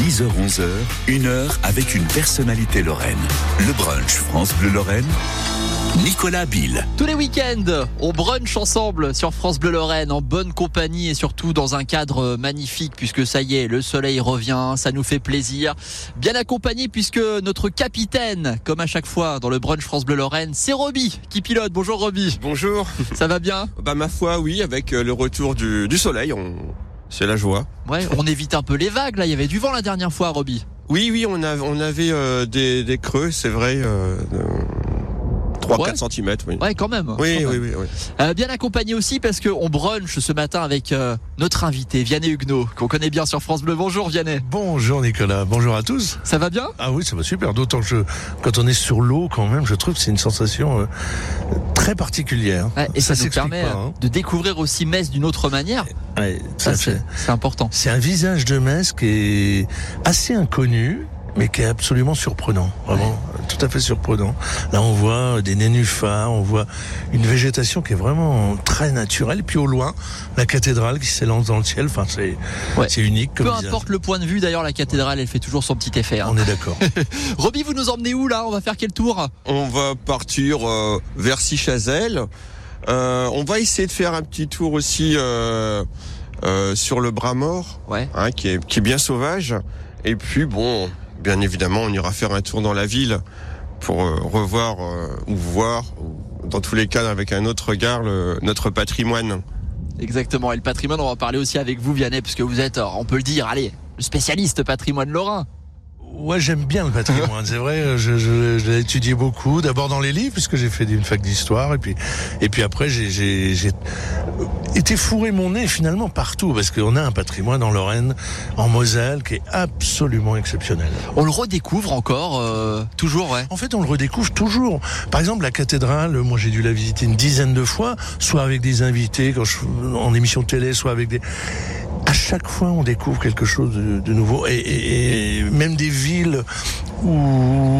10h-11h, une heure avec une personnalité lorraine. Le brunch France Bleu Lorraine. Nicolas Bill. Tous les week-ends, on brunch ensemble sur France Bleu Lorraine en bonne compagnie et surtout dans un cadre magnifique puisque ça y est, le soleil revient, ça nous fait plaisir. Bien accompagné puisque notre capitaine, comme à chaque fois dans le brunch France Bleu Lorraine, c'est Roby qui pilote. Bonjour Roby. Bonjour. Ça va bien? Bah ma foi oui, avec euh, le retour du, du soleil, on... c'est la joie. Ouais, on évite un peu les vagues là, il y avait du vent la dernière fois Roby. Oui oui, on, a, on avait euh, des, des creux, c'est vrai. Euh, 3-4 Ouais. cm, oui. Ouais, quand même. Oui, quand oui, même. oui, oui. Euh, bien accompagné aussi parce qu'on brunch ce matin avec euh, notre invité Vianney Huguenot qu'on connaît bien sur France Bleu. Bonjour Vianney. Bonjour Nicolas, bonjour à tous. Ça va bien? Ah oui, ça va super, d'autant que je, quand on est sur l'eau quand même, je trouve que c'est une sensation euh, très particulière. Ouais, et ça, nous s'explique permet pas, hein. de découvrir aussi Metz d'une autre manière. Ouais, Ça, ça c'est important. C'est un visage de Metz qui est assez inconnu, mais qui est absolument surprenant, vraiment tout à fait surprenant. Là, on voit des nénuphars, on voit une végétation qui est vraiment très naturelle. Puis au loin, la cathédrale qui s'élance dans le ciel. Enfin, c'est Ouais. c'est unique comme Peu importe le point de vue, d'ailleurs, la cathédrale, elle fait toujours son petit effet. Hein. On est d'accord. Roby, vous nous emmenez où là? On va faire quel tour? On va partir euh, vers Sichazel. Euh, on va essayer de faire un petit tour aussi euh, euh, sur le bras mort, Ouais. hein, qui, est, qui est bien sauvage. Et puis bon, bien évidemment, on ira faire un tour dans la ville pour euh, revoir euh, ou voir, dans tous les cas avec un autre regard, notre patrimoine. Exactement. Et le patrimoine, on va parler aussi avec vous, Vianney, parce que vous êtes, euh, on peut le dire, allez, le spécialiste patrimoine lorrain. Ouais, j'aime bien le patrimoine. C'est vrai, je, je, je l'ai étudié beaucoup. D'abord dans les livres, puisque j'ai fait une fac d'histoire, et puis, et puis après, j'ai, j'ai, j'ai été fourré mon nez finalement partout, parce qu'on a un patrimoine en Lorraine, en Moselle, qui est absolument exceptionnel. On le redécouvre encore, euh, toujours, ouais. En fait, on le redécouvre toujours. Par exemple, la cathédrale, moi j'ai dû la visiter une dizaine de fois, soit avec des invités, quand je, en émission de télé, soit avec des... À chaque fois, on découvre quelque chose de, de nouveau. Et, et- et même des villes où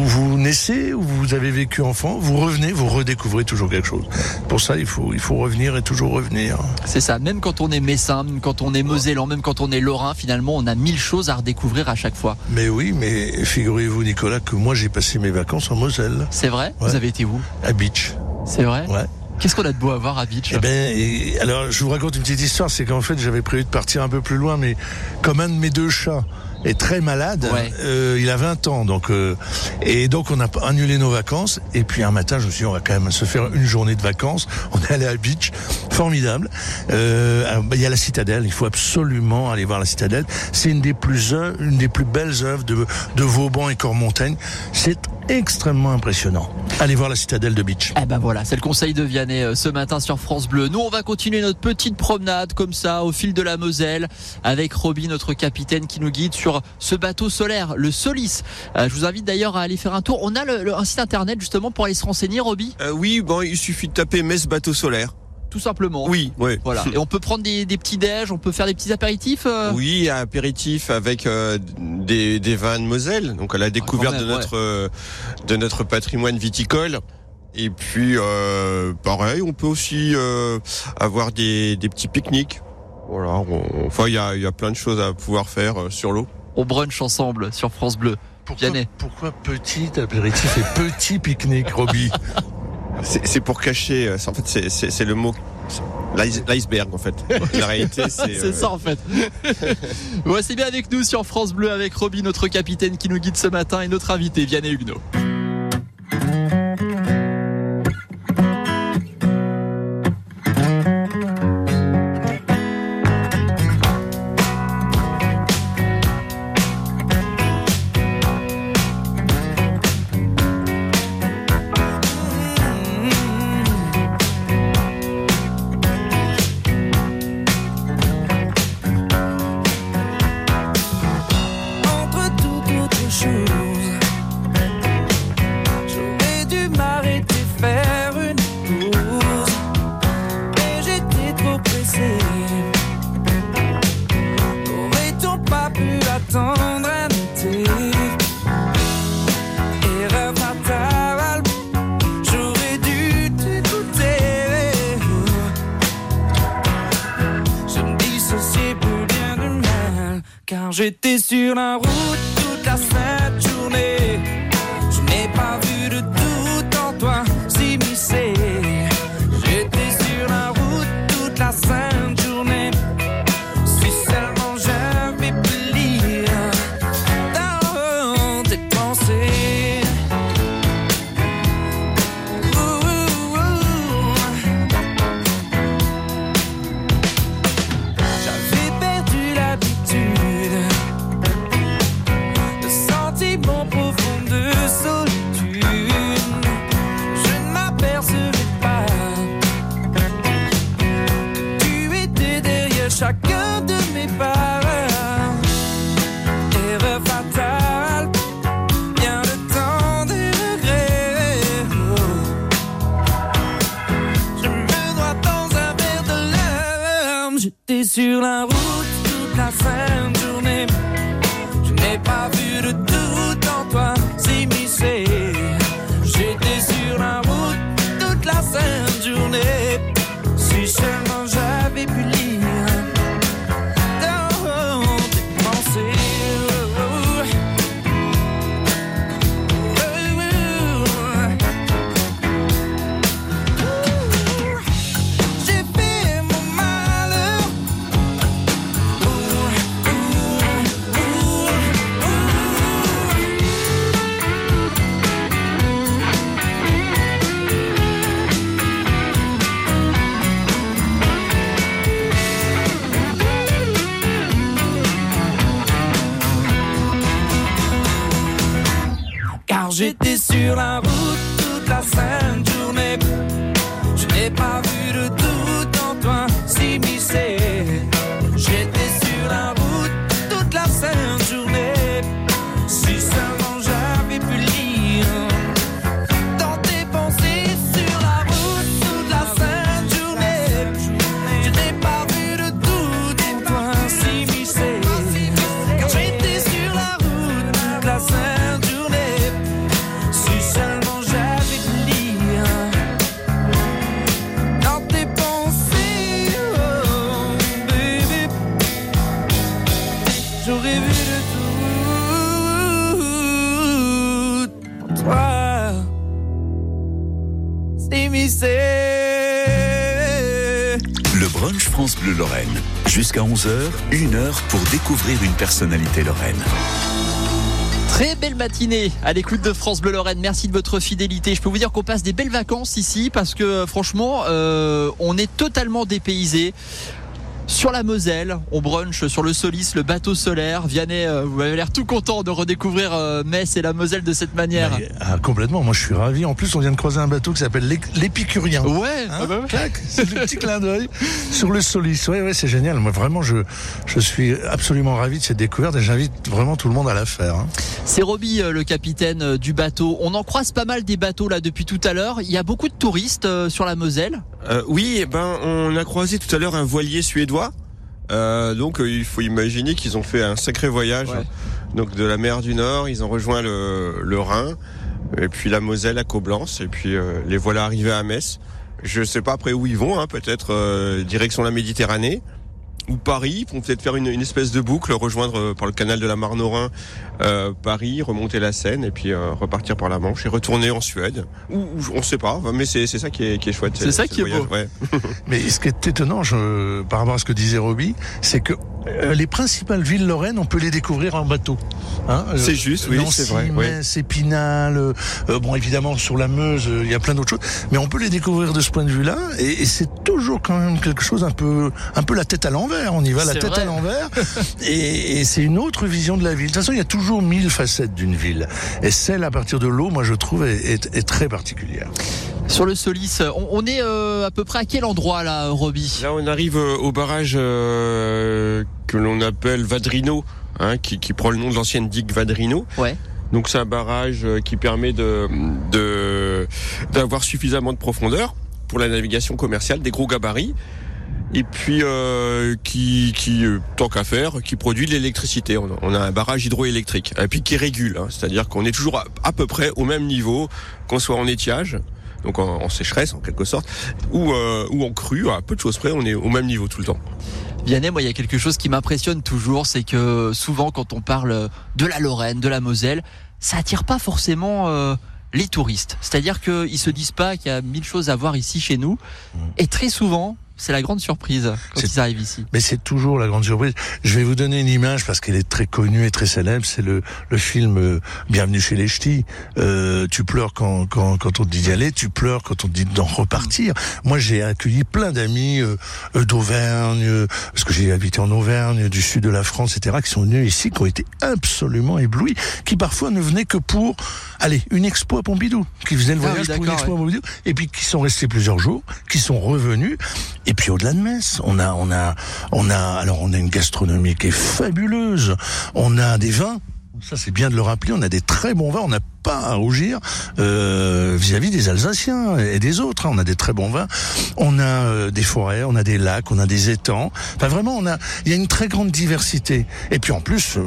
vous naissez, où vous avez vécu enfant, vous revenez, vous redécouvrez toujours quelque chose. Pour ça, il faut, il faut revenir et toujours revenir. C'est ça. Même quand on est messin, même quand on est mosellan, même quand on est lorrain, finalement, on a mille choses à redécouvrir à chaque fois. Mais oui, mais figurez-vous, Nicolas, que moi j'ai passé mes vacances en Moselle, C'est vrai? Ouais. Vous avez été où? À Beach. C'est vrai? Ouais. Qu'est-ce qu'on a de beau à voir à Beach Eh ben, et- alors je vous raconte une petite histoire, c'est qu'en fait j'avais prévu de partir un peu plus loin, mais comme un de mes deux chats est très malade, Ouais. euh, il a 20 ans, donc euh, et donc on a annulé nos vacances. Et puis un matin, je me suis dit on va quand même se faire une journée de vacances. On est allé à Beach, formidable. Euh, alors, bah, il y a la citadelle, il faut absolument aller voir la citadelle. C'est une des plus œuvres- une des plus belles œuvres de, de Vauban et Cormontaine. C'est extrêmement impressionnant. Allez voir la citadelle de Beach. Eh ben voilà, c'est le conseil de Vianney euh, ce matin sur France Bleu. Nous, on va continuer notre petite promenade comme ça au fil de la Moselle avec Roby, notre capitaine, qui nous guide sur ce bateau solaire, le Solis. Euh, je vous invite d'ailleurs à aller faire un tour. On a le- le- un site internet justement pour aller se renseigner, Roby, Euh, oui, bon, il suffit de taper Metz bateau solaire. Tout simplement. Oui, oui. Voilà. Et on peut prendre des, des petits déj, on peut faire des petits apéritifs. euh? Oui, un apéritif avec euh, des, des vins de Moselle, donc à la découverte même, de notre euh, de notre patrimoine viticole. Et puis euh, pareil, on peut aussi euh, avoir des, des petits pique-niques. Voilà, on- enfin il y a, il y a plein de choses à pouvoir faire euh, sur l'eau. On brunch ensemble sur France Bleu. Pourquoi, pourquoi petit apéritif et petit pique-nique, Roby? C'est pour cacher, euh, c'est- en fait c'est- le mot l'iceberg en fait. La réalité c'est C'est euh, ça en fait. c'est bien avec nous sur France Bleu avec Roby, notre capitaine qui nous guide ce matin et notre invité Vianney Huguenot. J'étais sur Jusqu'à 11h, une heure pour découvrir une personnalité lorraine. Très belle matinée à l'écoute de France Bleu Lorraine. Merci de votre fidélité. Je peux vous dire qu'on passe des belles vacances ici parce que franchement, euh, on est totalement dépaysé. Sur la Moselle, on brunch sur le Solis, le bateau solaire. Vianney, euh, vous avez l'air tout content de redécouvrir euh, Metz et la Moselle de cette manière. Mais, ah, complètement, moi je suis ravi. En plus, on vient de croiser un bateau qui s'appelle l'Ép- l'Épicurien. Ouais, Hein, ah bah ouais. c'est le petit clin d'œil sur le Solis. Ouais, ouais, c'est génial. Moi, vraiment, je, je suis absolument ravi de cette découverte et j'invite vraiment tout le monde à la faire. hein. c'est Roby, euh, le capitaine du bateau. On en croise pas mal des bateaux là depuis tout à l'heure. Il y a beaucoup de touristes sur la Moselle. Euh, oui, eh ben on a croisé tout à l'heure un voilier suédois. Euh, donc euh, il faut imaginer qu'ils ont fait un sacré voyage. Ouais. Donc de la mer du Nord, ils ont rejoint le, le Rhin, et puis la Moselle à Coblence, et puis euh, les voilà arrivés à Metz. Je sais pas après où ils vont, hein, peut-être euh, direction la Méditerranée ou Paris. Ils vont peut-être faire une, une espèce de boucle, rejoindre euh, par le canal de la Marne au Rhin euh, Paris, remonter la Seine, et puis euh, repartir par la Manche et retourner en Suède. Ou, ou on sait pas, mais c'est c'est ça qui est, qui est chouette. C'est ça ce qui est beau. ouais. Mais ce qui est étonnant, je, par rapport à ce que disait Roby, c'est que euh, les principales villes lorraines, on peut les découvrir en bateau. Hein, euh, C'est juste, oui, Nancy, c'est vrai, oui. Metz, Épinal, euh, bon évidemment sur la Meuse, euh, il y a plein d'autres choses, mais on peut les découvrir de ce point de vue-là, et, et c'est toujours quand même quelque chose un peu, un peu la tête à l'envers. On y va la tête vrai. à l'envers, et, et c'est une autre vision de la ville. De toute façon, il y a toujours mille facettes d'une ville, et celle à partir de l'eau, moi je trouve, est, est- est très particulière. Sur le Solis, on, on est euh, à peu près à quel endroit là, Roby? Là, on arrive au barrage euh, que l'on appelle Vadrino, hein, qui, qui prend le nom de l'ancienne digue Vadrino. Ouais. Donc c'est un barrage euh, qui permet de de- d'avoir suffisamment de profondeur pour la navigation commerciale, des gros gabarits, et puis euh, qui, qui euh, tant qu'à faire, qui produit de l'électricité. On, a- on a un barrage hydroélectrique, et puis qui régule, hein, c'est-à-dire qu'on est toujours à, à peu près au même niveau, qu'on soit en étiage. Donc en, en sécheresse en quelque sorte, ou, euh, ou en crue, à peu de choses près, on est au même niveau tout le temps. Vianney, moi, il y a quelque chose qui m'impressionne toujours, c'est que souvent, quand on parle de la Lorraine, de la Moselle, ça attire pas forcément euh, les touristes. C'est-à-dire qu'ils se disent pas qu'il y a mille choses à voir ici chez nous. Et très souvent, c'est la grande surprise quand ils arrivent ici. Mais c'est toujours la grande surprise. Je vais vous donner une image parce qu'elle est très connue et très célèbre. C'est le, le film euh, Bienvenue chez les Ch'tis. Euh, tu pleures quand, quand, quand on te dit d'y aller, tu pleures quand on te dit d'en repartir. Moi, j'ai accueilli plein d'amis euh, euh, d'Auvergne, euh, parce que j'ai habité en Auvergne, du sud de la France, etc., qui sont venus ici, qui ont été absolument éblouis, qui parfois ne venaient que pour, allez, une expo à Pompidou, qui faisaient le Ah oui, voyage pour une expo à Pompidou, et puis qui sont restés plusieurs jours, qui sont revenus, et puis au-delà de Metz, on a, on a, on a, alors on a une gastronomie qui est fabuleuse. On a des vins. Ça, c'est bien de le rappeler. On a des très bons vins. On n'a pas à rougir euh, vis-à-vis des Alsaciens et des autres. hein. On a des très bons vins. On a euh, des forêts, on a des lacs, on a des étangs. Enfin, vraiment, on a. Il y a une très grande diversité. Et puis en plus, euh,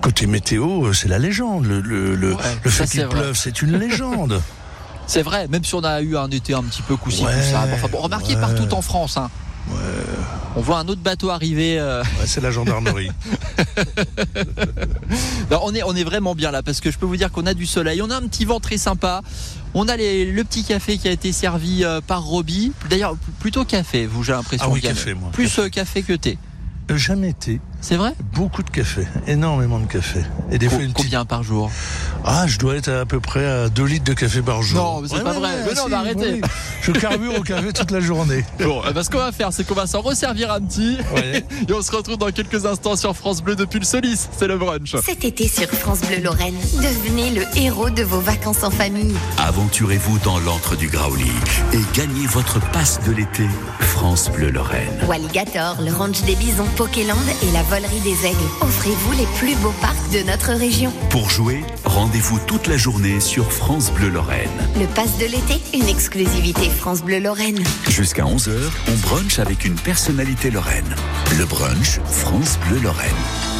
côté météo, euh, c'est la légende. Le, le, le, Ouais, le fait qu'il pleuve, c'est une légende. C'est vrai, même si on a eu un été un petit peu coup-ci, Ouais, coup-ça. Enfin, bon, remarquez ouais. partout en France. Hein. On voit un autre bateau arriver. euh, Ouais, c'est la gendarmerie. Non, on est, on est vraiment bien là parce que je peux vous dire qu'on a du soleil, on a un petit vent très sympa, on a les, le petit café qui a été servi euh, par Roby. D'ailleurs, plutôt café, vous j'ai l'impression. Ah oui, café, moi. Plus Café. euh, café que thé. Jamais été. C'est vrai Beaucoup de café, énormément de café. Et des Co- fois une petite... Combien par jour Ah, je dois être à peu près à 2 litres de café par jour. Non, mais c'est pas vrai. Mais non, si, mais arrêtez. oui. Je carbure au café toute la journée. Bon, eh ben, ce qu'on va faire, c'est qu'on va s'en resservir un petit. Ouais. Et on se retrouve dans quelques instants sur France Bleu depuis le Solis. C'est le brunch. Cet été sur France Bleu Lorraine, devenez le héros de vos vacances en famille. Aventurez-vous dans l'antre du Grauli et gagnez votre passe de l'été France Bleu Lorraine. Walligator, le ranch des bisons, Pokéland et la volerie des aigles. Offrez-vous les plus beaux parcs de notre région. Pour jouer, rendez-vous toute la journée sur France Bleu Lorraine. Le pass de l'été, une exclusivité France Bleu Lorraine. Jusqu'à 11h, on brunch avec une personnalité lorraine. Le brunch France Bleu Lorraine.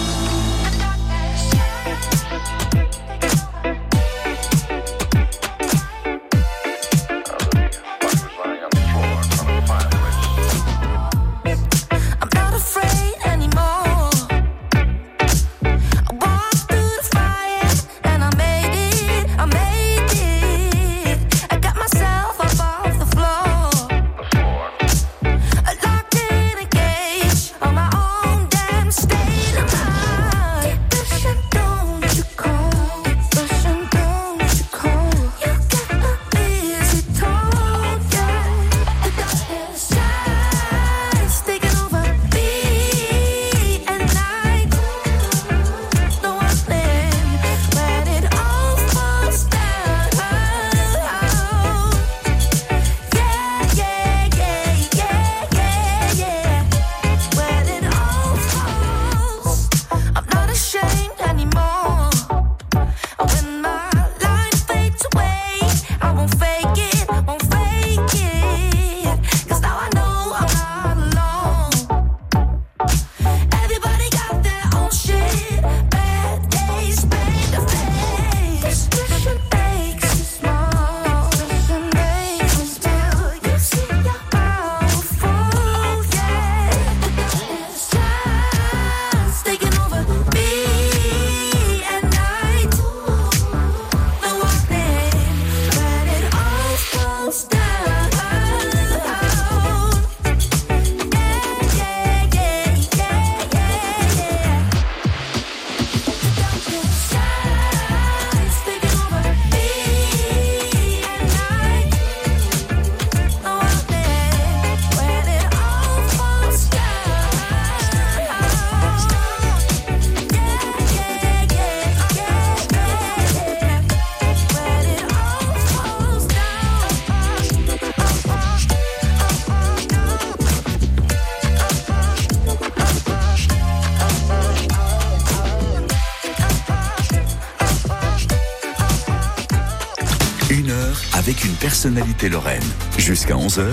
Avec une personnalité lorraine. Jusqu'à 11h,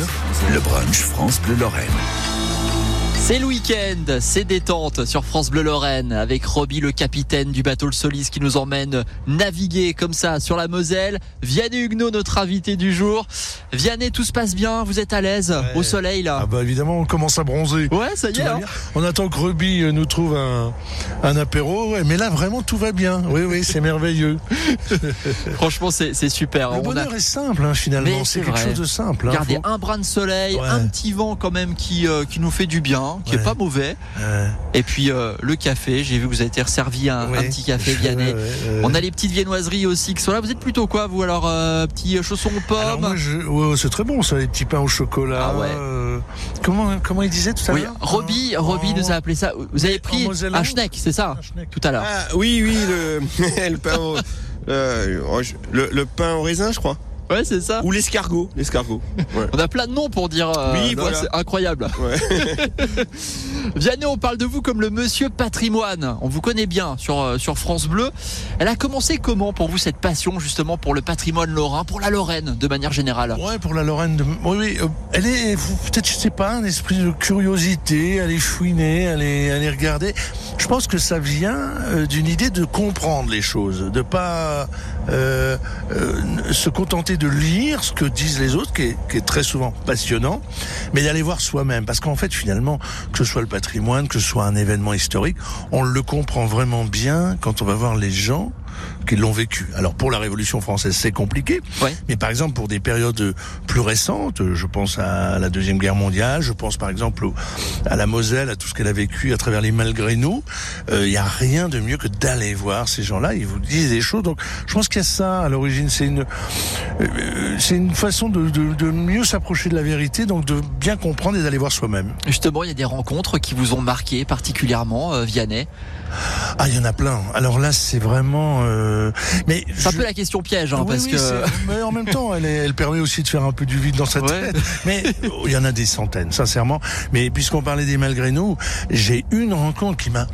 le brunch France Bleu Lorraine. C'est le week-end, c'est détente sur France Bleu Lorraine avec Roby le capitaine du bateau Le Solis qui nous emmène naviguer comme ça sur la Moselle. Vianney Huguenot, notre invité du jour. Vianney, tout se passe bien, vous êtes à l'aise Ouais. au soleil là Ah bah évidemment, on commence à bronzer. Ouais, ça y est. hein. On attend que Ruby euh, nous trouve un, un apéro, ouais, mais là vraiment tout va bien. Oui, oui, c'est merveilleux. Franchement, c'est super. Le On a- bonheur est simple hein, finalement, c'est quelque vrai. chose de simple. hein, Regardez, faut- un brin de soleil, Ouais. un petit vent quand même qui, euh, qui nous fait du bien, qui est pas mauvais. Et puis euh, le café, j'ai vu que vous avez été servi un, un petit café Vianney. On a les petites viennoiseries aussi qui sont là. Vous êtes plutôt quoi, vous alors euh, Petits chaussons aux Alors pommes moi, je... ouais, c'est très bon ça, les petits pains au chocolat. Ah ouais. euh, Comment, comment il disait tout à Oui, l'heure Roby, En- Roby nous a appelé ça. Vous avez pris un schneck, c'est ça Un schneck. Tout à l'heure. Ah, oui, oui, le, le, pain au, le, oh, le- le pain au raisin, je crois. Ouais, c'est ça. Ou l'escargot. L'escargot. Ouais. On a plein de noms pour dire. euh, Oui, voilà. C'est incroyable. Ouais. Vianney, on parle de vous comme le monsieur patrimoine. On vous connaît bien sur, euh, sur France Bleu. Elle a commencé comment pour vous cette passion justement pour le patrimoine lorrain, pour la Lorraine de manière générale? Ouais, pour la Lorraine. De... Oui, oui. euh, Elle est peut-être, je sais pas, un esprit de curiosité, aller fouiner, aller, aller regarder. Je pense que ça vient d'une idée de comprendre les choses, de pas euh, euh, se contenter de lire ce que disent les autres, qui est, qui est très souvent passionnant, mais d'aller voir soi-même. Parce qu'en fait, finalement, que ce soit le patrimoine, que ce soit un événement historique, on le comprend vraiment bien quand on va voir les gens qui l'ont vécu. Alors pour la Révolution française, c'est compliqué, Ouais. mais par exemple pour des périodes plus récentes, je pense à la deuxième guerre mondiale, je pense par exemple à la Moselle, à tout ce qu'elle a vécu à travers les malgré nous. Il n'y a rien de mieux que d'aller voir ces gens-là. Ils vous disent des choses. Donc je pense qu'il y a ça à l'origine. C'est une euh, c'est une façon de, de, de mieux s'approcher de la vérité, donc de bien comprendre et d'aller voir soi-même. Justement, il y a des rencontres qui vous ont marqué particulièrement, euh, Vianney? Ah, il y en a plein. Alors là, c'est vraiment. euh, Mais C'est un je- peu la question piège, hein, Oui, parce oui, que. mais en même temps, elle, est- elle permet aussi de faire un peu du vide dans sa Ouais. tête. Mais oh, il y en a des centaines, sincèrement. Mais puisqu'on parlait des malgré nous, j'ai une rencontre qui m'a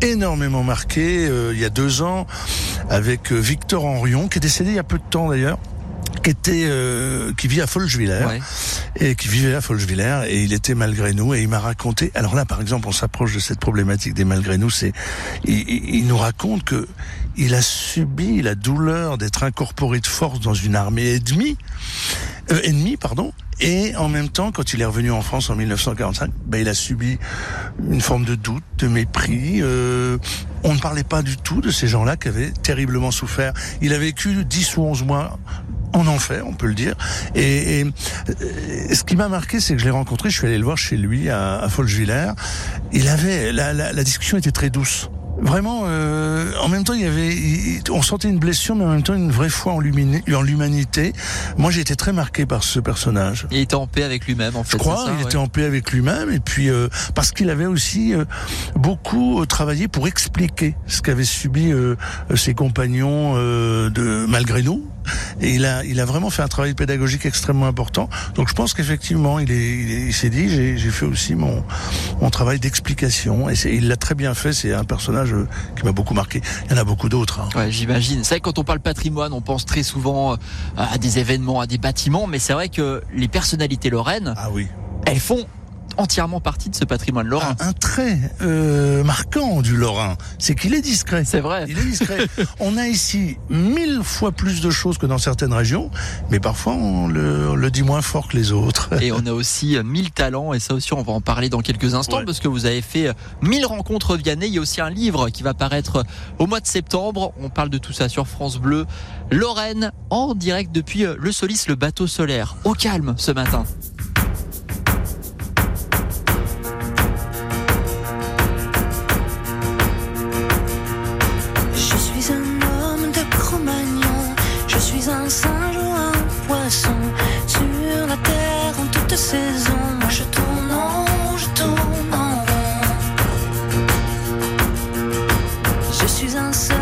énormément marqué euh, il y a deux ans avec euh, Victor Henrion, qui est décédé il y a peu de temps d'ailleurs qui était euh, qui vit à Folgevillers Ouais. et qui vivait à Folgevillers et il était malgré nous et il m'a raconté alors là par exemple on s'approche de cette problématique des malgré nous c'est il nous raconte que il a subi la douleur d'être incorporé de force dans une armée ennemie euh, ennemie pardon et en même temps quand il est revenu en France en 1945 ben, il a subi une forme de doute de mépris euh, on ne parlait pas du tout de ces gens-là qui avaient terriblement souffert il a vécu 10 ou 11 mois en enfer, on peut le dire. Et, et, euh, ce qui m'a marqué, c'est que je l'ai rencontré, je suis allé le voir chez lui à, à Folgevillers. Il avait la, la, la discussion était très douce. Vraiment, euh, en même temps, il y avait, il- on sentait une blessure, mais en même temps une vraie foi en l'humani- en l'humanité. Moi, j'ai été très marqué par ce personnage. Il était en paix avec lui-même, en fait. Je crois, ça, il ouais. était en paix avec lui-même et puis euh, parce qu'il avait aussi euh, beaucoup euh, travaillé pour expliquer ce qu'avaient subi euh, ses compagnons euh, de malgré nous. Et il a, il a vraiment fait un travail pédagogique extrêmement important. Donc je pense qu'effectivement, il, est, il, est- il s'est dit, j'ai, fait aussi mon, mon travail d'explication. Et il l'a très bien fait. C'est un personnage euh, qui m'a beaucoup marqué. Il y en a beaucoup d'autres. hein. Ouais, j'imagine. C'est vrai que quand on parle patrimoine, on pense très souvent euh, à des événements, à des bâtiments, mais c'est vrai que les personnalités lorraines, Ah oui. elles font entièrement partie de ce patrimoine lorrain. Un, un trait euh, marquant du Lorrain, c'est qu'il est discret. C'est vrai. Il est discret. on a ici mille fois plus de choses que dans certaines régions, mais parfois on le, on le dit moins fort que les autres. Et on a aussi euh, 1000 talents, et ça aussi on va en parler dans quelques instants, Ouais. parce que vous avez fait euh, 1000 rencontres Vianney. Il y a aussi un livre qui va paraître au mois de septembre. On parle de tout ça sur France Bleu. Lorraine, en direct depuis euh, le Solis, le bateau solaire. Au calme ce matin. Saison. Moi je tourne en je tourne en. Je suis un seul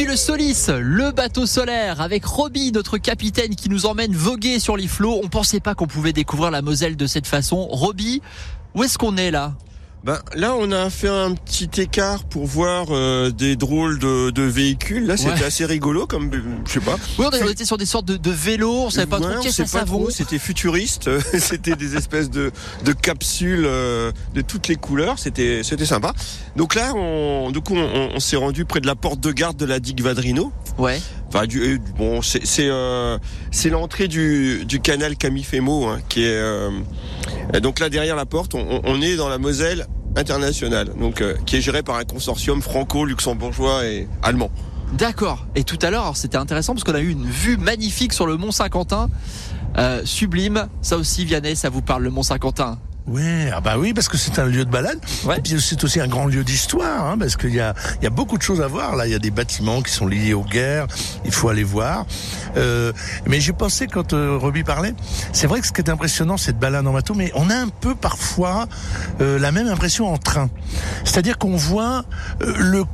Depuis le Solis, le bateau solaire avec Roby, notre capitaine qui nous emmène voguer sur les flots. On pensait pas qu'on pouvait découvrir la Moselle de cette façon. Roby, où est-ce qu'on est là? Ben, là, on a fait un petit écart pour voir euh, des drôles de, de véhicules. Là, c'était Ouais. assez rigolo, comme euh, je sais pas. Oui, on était sur des sortes de, de vélos, on savait pas Ouais, trop qu'est-ce que ça C'était futuriste. c'était des espèces de, de capsules euh, de toutes les couleurs. C'était c'était sympa. Donc là, on, du coup, on, on s'est rendu près de la porte de garde de la digue Vadrino. Ouais. Euh, euh, c'est l'entrée du, canal Camifemo hein, qui est euh, donc là derrière la porte. On, est dans la Moselle internationale, qui est gérée par un consortium franco-luxembourgeois et allemand. D'accord. Et tout à l'heure, c'était intéressant parce qu'on a eu une vue magnifique sur le Mont Saint-Quentin. Sublime. Ça aussi, Vianney, ça vous parle, le Mont Saint-Quentin? Ouais, ah bah oui, parce que c'est un lieu de balade. Ouais. Et puis c'est aussi un grand lieu d'histoire, hein, parce qu'il y a, il y a beaucoup de choses à voir. Là, il y a des bâtiments qui sont liés aux guerres. Il faut aller voir. Euh, mais j'ai pensé quand euh, Roby parlait, c'est vrai que ce qui est impressionnant, c'est de balade en bateau, mais on a un peu parfois euh, la même impression en train. C'est-à-dire qu'on voit euh, le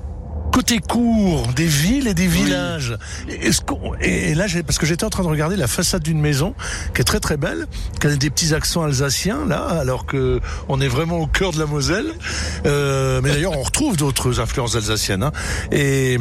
côté court des villes et des villages. Et, ce qu'on- et là, parce que j'étais en train de regarder la façade d'une maison qui est très très belle, qui a des petits accents alsaciens là, alors que on est vraiment au cœur de la Moselle. Euh, mais d'ailleurs, on retrouve d'autres influences alsaciennes. hein. Et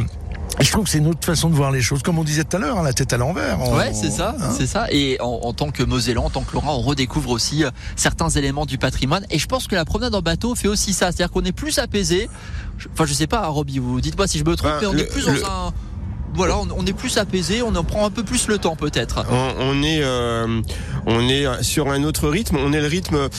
je trouve que c'est une autre façon de voir les choses, comme on disait tout à l'heure, hein, la tête à l'envers. On- Ouais, c'est ça, hein. c'est ça. Et en, en tant que Mosellan, en tant que Laurent, on redécouvre aussi euh, certains éléments du patrimoine. Et je pense que la promenade en bateau fait aussi ça, c'est-à-dire qu'on est plus apaisé. Je- Enfin, je sais pas, Roby, vous dites-moi si je me trompe, Ben, mais on le- est plus le- dans un. Voilà, on, on est plus apaisé, on en prend un peu plus le temps peut-être. On, on est euh, on est sur un autre rythme. On est le rythme.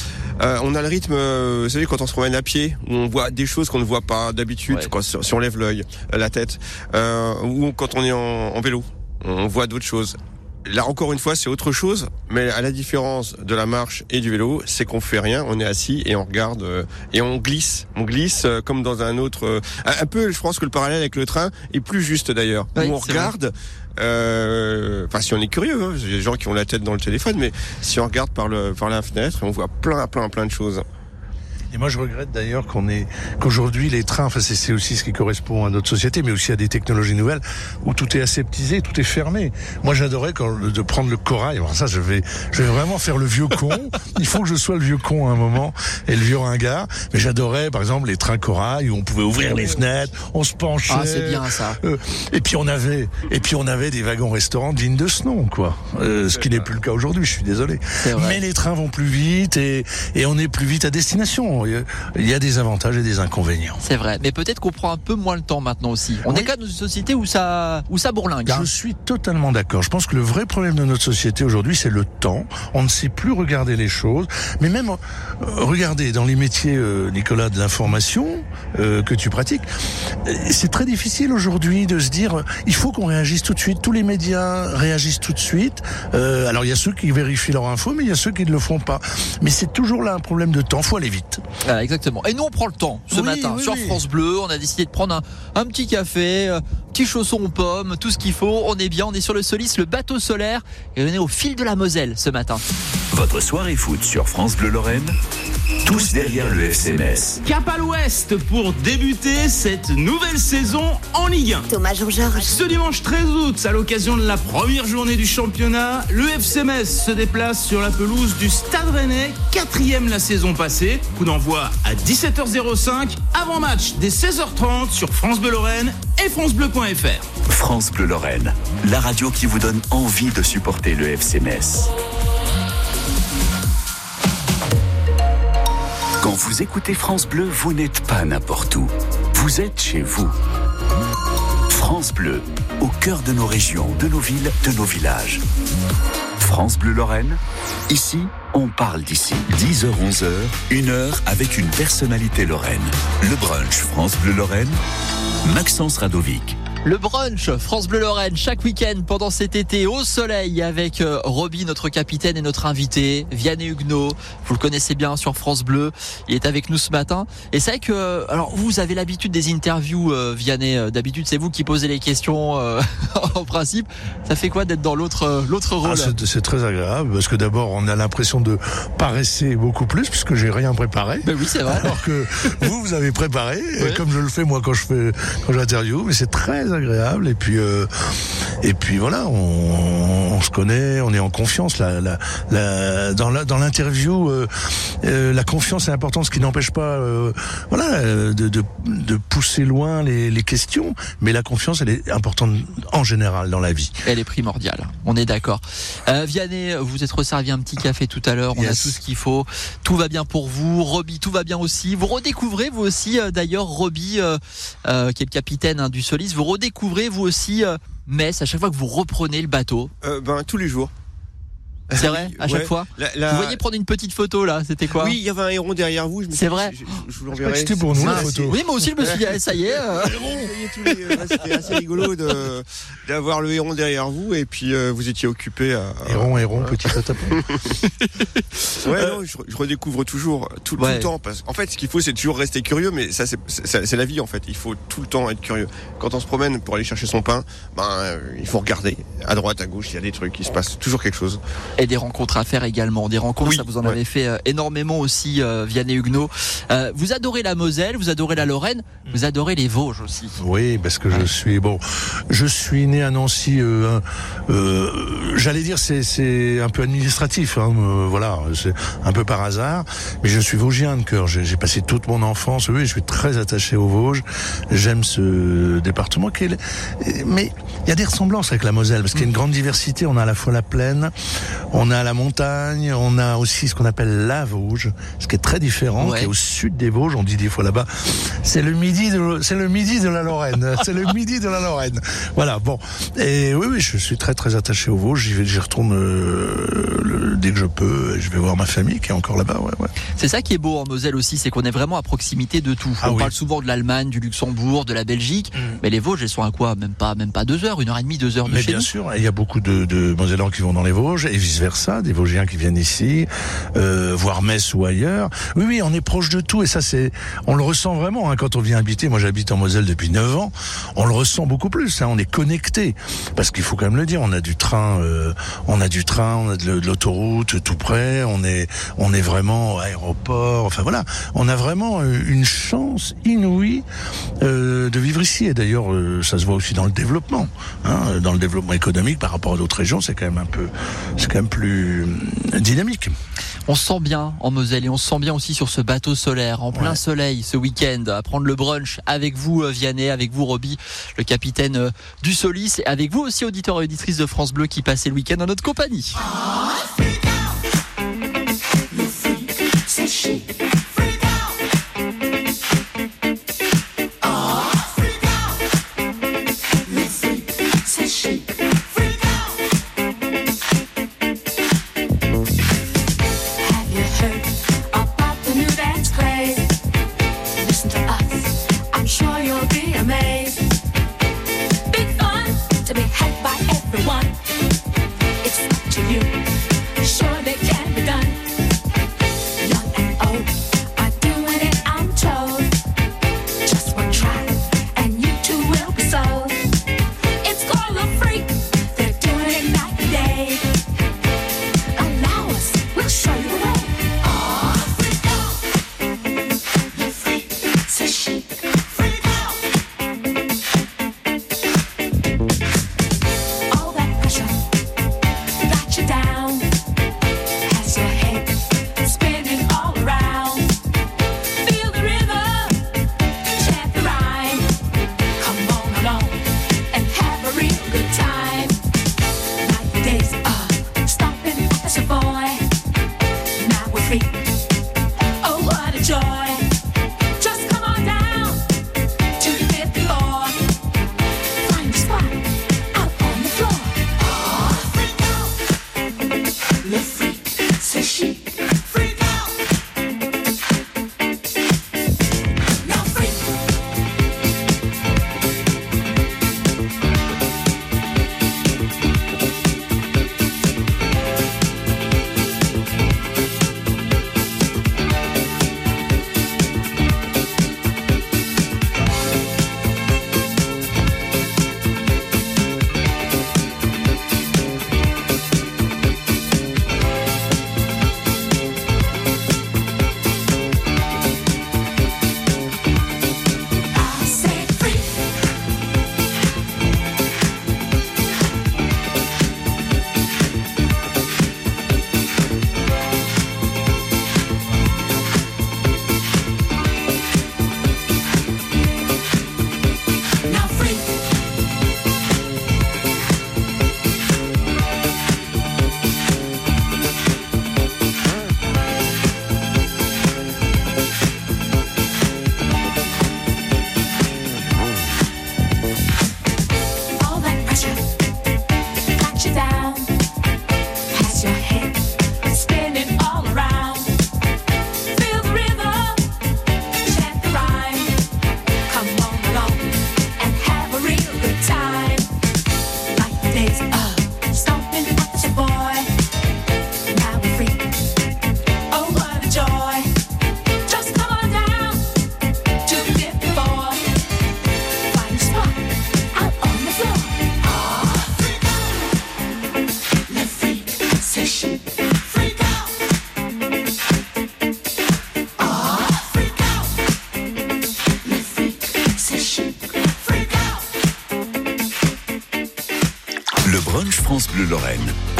euh, on a le rythme. euh, vous savez quand on se promène à pied, où on voit des choses qu'on ne voit pas d'habitude. Ouais. Quand si on lève l'œil, euh, la tête, euh, ou quand on est en, en vélo, on voit d'autres choses. Là encore une fois, c'est autre chose, mais à la différence de la marche et du vélo, c'est qu'on fait rien, on est assis et on regarde euh, et on glisse, on glisse euh, comme dans un autre. euh, un peu, je pense que le parallèle avec le train est plus juste d'ailleurs. Oui, on regarde, euh, enfin si on est curieux, hein, des gens qui ont la tête dans le téléphone, mais si on regarde par le par la fenêtre, on voit plein plein plein de choses. Et moi, je regrette d'ailleurs qu'on ait, qu'aujourd'hui, les trains, enfin, c'est- aussi ce qui correspond à notre société, mais aussi à des technologies nouvelles où tout est aseptisé, tout est fermé. Moi, j'adorais quand, de prendre le corail. Alors ça, je vais, je vais vraiment faire le vieux con. Il faut que je sois le vieux con à un moment et le vieux ringard. Mais j'adorais, par exemple, les trains corail où on pouvait ouvrir les fenêtres, on se penchait. Ah, c'est bien ça. Euh, et puis on avait, et puis on avait des wagons restaurants dignes de ce nom, quoi. Euh, ce qui n'est plus le cas aujourd'hui. Je suis désolé. Mais les trains vont plus vite et, et on est plus vite à destination. Il y a- Il y a des avantages et des inconvénients. C'est vrai, mais peut-être qu'on prend un peu moins le temps maintenant aussi. On Oui. est quand même dans une société où ça, où ça bourlingue. hein. Je suis totalement d'accord. Je pense que le vrai problème de notre société aujourd'hui, c'est le temps. On ne sait plus regarder les choses. Mais même, euh, regardez, dans les métiers, euh, Nicolas, de l'information euh, que tu pratiques, c'est très difficile aujourd'hui de se dire, il faut qu'on réagisse tout de suite. Tous les médias réagissent tout de suite. Euh, alors, il y a ceux qui vérifient leur info, mais il y a ceux qui ne le font pas. Mais c'est toujours là un problème de temps. Faut aller vite. Voilà, exactement. Et nous, on prend le temps ce Oui, matin oui, sur oui. France Bleu. On a décidé de prendre un, un petit café, euh, petit chausson aux pommes, tout ce qu'il faut. On est bien. On est sur le Solis, le bateau solaire, et on est au fil de la Moselle ce matin. Votre soirée foot sur France Bleu Lorraine, tous derrière le FC Metz. Cap à l'ouest pour débuter cette nouvelle saison en Ligue 1. Thomas Jean-Georges. Ce dimanche 13 août, à l'occasion de la première journée du championnat, le FC Metz se déplace sur la pelouse du Stade Rennais, quatrième la saison passée. Coup d'envoi à 17h05, avant match dès 16h30 sur France Bleu Lorraine et francebleu.fr. France Bleu Lorraine, la radio qui vous donne envie de supporter le FC. Quand vous écoutez France Bleu, vous n'êtes pas n'importe où. Vous êtes chez vous. France Bleu, au cœur de nos régions, de nos villes, de nos villages. France Bleu Lorraine, ici, on parle d'ici. 10h-11h, une heure avec une personnalité lorraine. Le brunch France Bleu Lorraine, Maxence Radovic. Le brunch France Bleu Lorraine chaque week-end pendant cet été au soleil avec euh, Roby notre capitaine et notre invité Vianney Huguenot. Vous le connaissez bien sur France Bleu. Il est avec nous ce matin. Et c'est vrai que euh, alors vous avez l'habitude des interviews euh, Vianney. D'habitude c'est vous qui posez les questions euh, en principe. Ça fait quoi d'être dans l'autre l'autre Ah, rôle? c'est c'est très agréable parce que d'abord on a l'impression de paresser beaucoup plus puisque j'ai rien préparé. Ben oui c'est vrai. Alors que vous, vous avez préparé, comme je le fais moi quand je fais quand j'interview, mais c'est très agréable. Et puis euh, et puis voilà, on, on se connaît, on est en confiance. La, la, la- dans la, dans l'interview, euh, euh, la confiance est importante, ce qui n'empêche pas, voilà, de, de, de pousser loin les, les questions. Mais la confiance, elle est importante en général dans la vie. Elle est primordiale. On est d'accord. Vianney, vous êtes resservi un petit café tout à l'heure. On a tout ce qu'il faut. Tout va bien pour vous. Roby, tout va bien aussi. Vous redécouvrez vous aussi, d'ailleurs, Roby, qui est le capitaine hein, du Solis. Vous redécouvrez vous aussi euh, Metz à chaque fois que vous reprenez le bateau? Euh, ben tous les jours. C'est vrai, à chaque Ouais. fois. La- la- Vous voyez prendre une petite photo là. C'était quoi Oui, il y avait un héron derrière vous. je me suis C'est dit, vrai Je, je- vous l'enverrai. c'était pour nous, la photo. Oui, moi aussi je me suis dit, ah, ça y est. euh, C'était assez rigolo de- d'avoir le héron derrière vous et puis euh, vous étiez occupé à. Héron, héron, petit tatapon. Ouais, non, je, je redécouvre toujours tout, le temps. Parce, en fait, ce qu'il faut, c'est toujours rester curieux, mais ça, c'est- c'est c'est la vie en fait. Il faut tout le temps être curieux. Quand on se promène pour aller chercher son pain, ben, euh, il faut regarder à droite, à gauche. Il y a des trucs, il se passe toujours quelque chose. Et des rencontres à faire également. Des rencontres, Oui, ça vous en ouais. avez fait euh, énormément aussi, euh, Vianney Huguenot. Euh, vous adorez la Moselle, vous adorez la Lorraine, vous adorez les Vosges aussi. Oui, parce que je suis bon. Je suis né à Nancy. Euh, euh, J'allais dire c'est un peu administratif. Hein, euh, voilà, c'est un peu par hasard. Mais je suis vosgien de cœur. J'ai passé toute mon enfance. Oui, je suis très attaché aux Vosges. J'aime ce département. Qui est Mais il y a des ressemblances avec la Moselle parce qu'il y a une grande diversité. On a à la fois la plaine, on a la montagne, on a aussi ce qu'on appelle la Vosges, ce qui est très différent, Ouais. qui est au sud des Vosges. On dit des fois là-bas, c'est le midi de, c'est le midi de la Lorraine. c'est le midi de la Lorraine. Voilà. Bon. Et oui, oui, je suis très très attaché aux Vosges. J'y vais, j'y retourne euh, le- dès que je peux. Je vais voir ma famille qui est encore là-bas. Ouais, ouais. C'est ça qui est beau en Moselle aussi, c'est qu'on est vraiment à proximité de tout. Ah On oui. parle souvent de l'Allemagne, du Luxembourg, de la Belgique, Mm. mais les Vosges, elles sont à quoi? Même pas, même pas deux heures heure, une heure et demie, deux heures de Mais chez bien nous. sûr, il y a beaucoup de, de Mosellans qui vont dans les Vosges et vice versa, des Vosgiens qui viennent ici, euh, voir Metz ou ailleurs. Oui, oui, on est proche de tout et ça c'est, on le ressent vraiment hein, quand on vient habiter. Moi, j'habite en Moselle depuis 9 ans. On le ressent beaucoup plus. Hein, on est connecté parce qu'il faut quand même le dire. On a du train, euh, on a du train, on a de, l'autoroute tout près. On est, on est vraiment aéroport. Enfin voilà, on a vraiment euh, une chance inouïe euh, de vivre ici. Et d'ailleurs, euh, ça se voit aussi dans le développement, hein, dans le développement économique par rapport à d'autres régions. C'est quand même un peu, c'est quand même plus dynamique. On se sent bien en Moselle et on se sent bien aussi sur ce bateau solaire en plein Ouais. soleil ce week-end à prendre le brunch avec vous euh, Vianney, avec vous Roby, le capitaine euh, du Solis et avec vous aussi auditeurs et auditrices de France Bleu qui passaient le week-end en notre compagnie.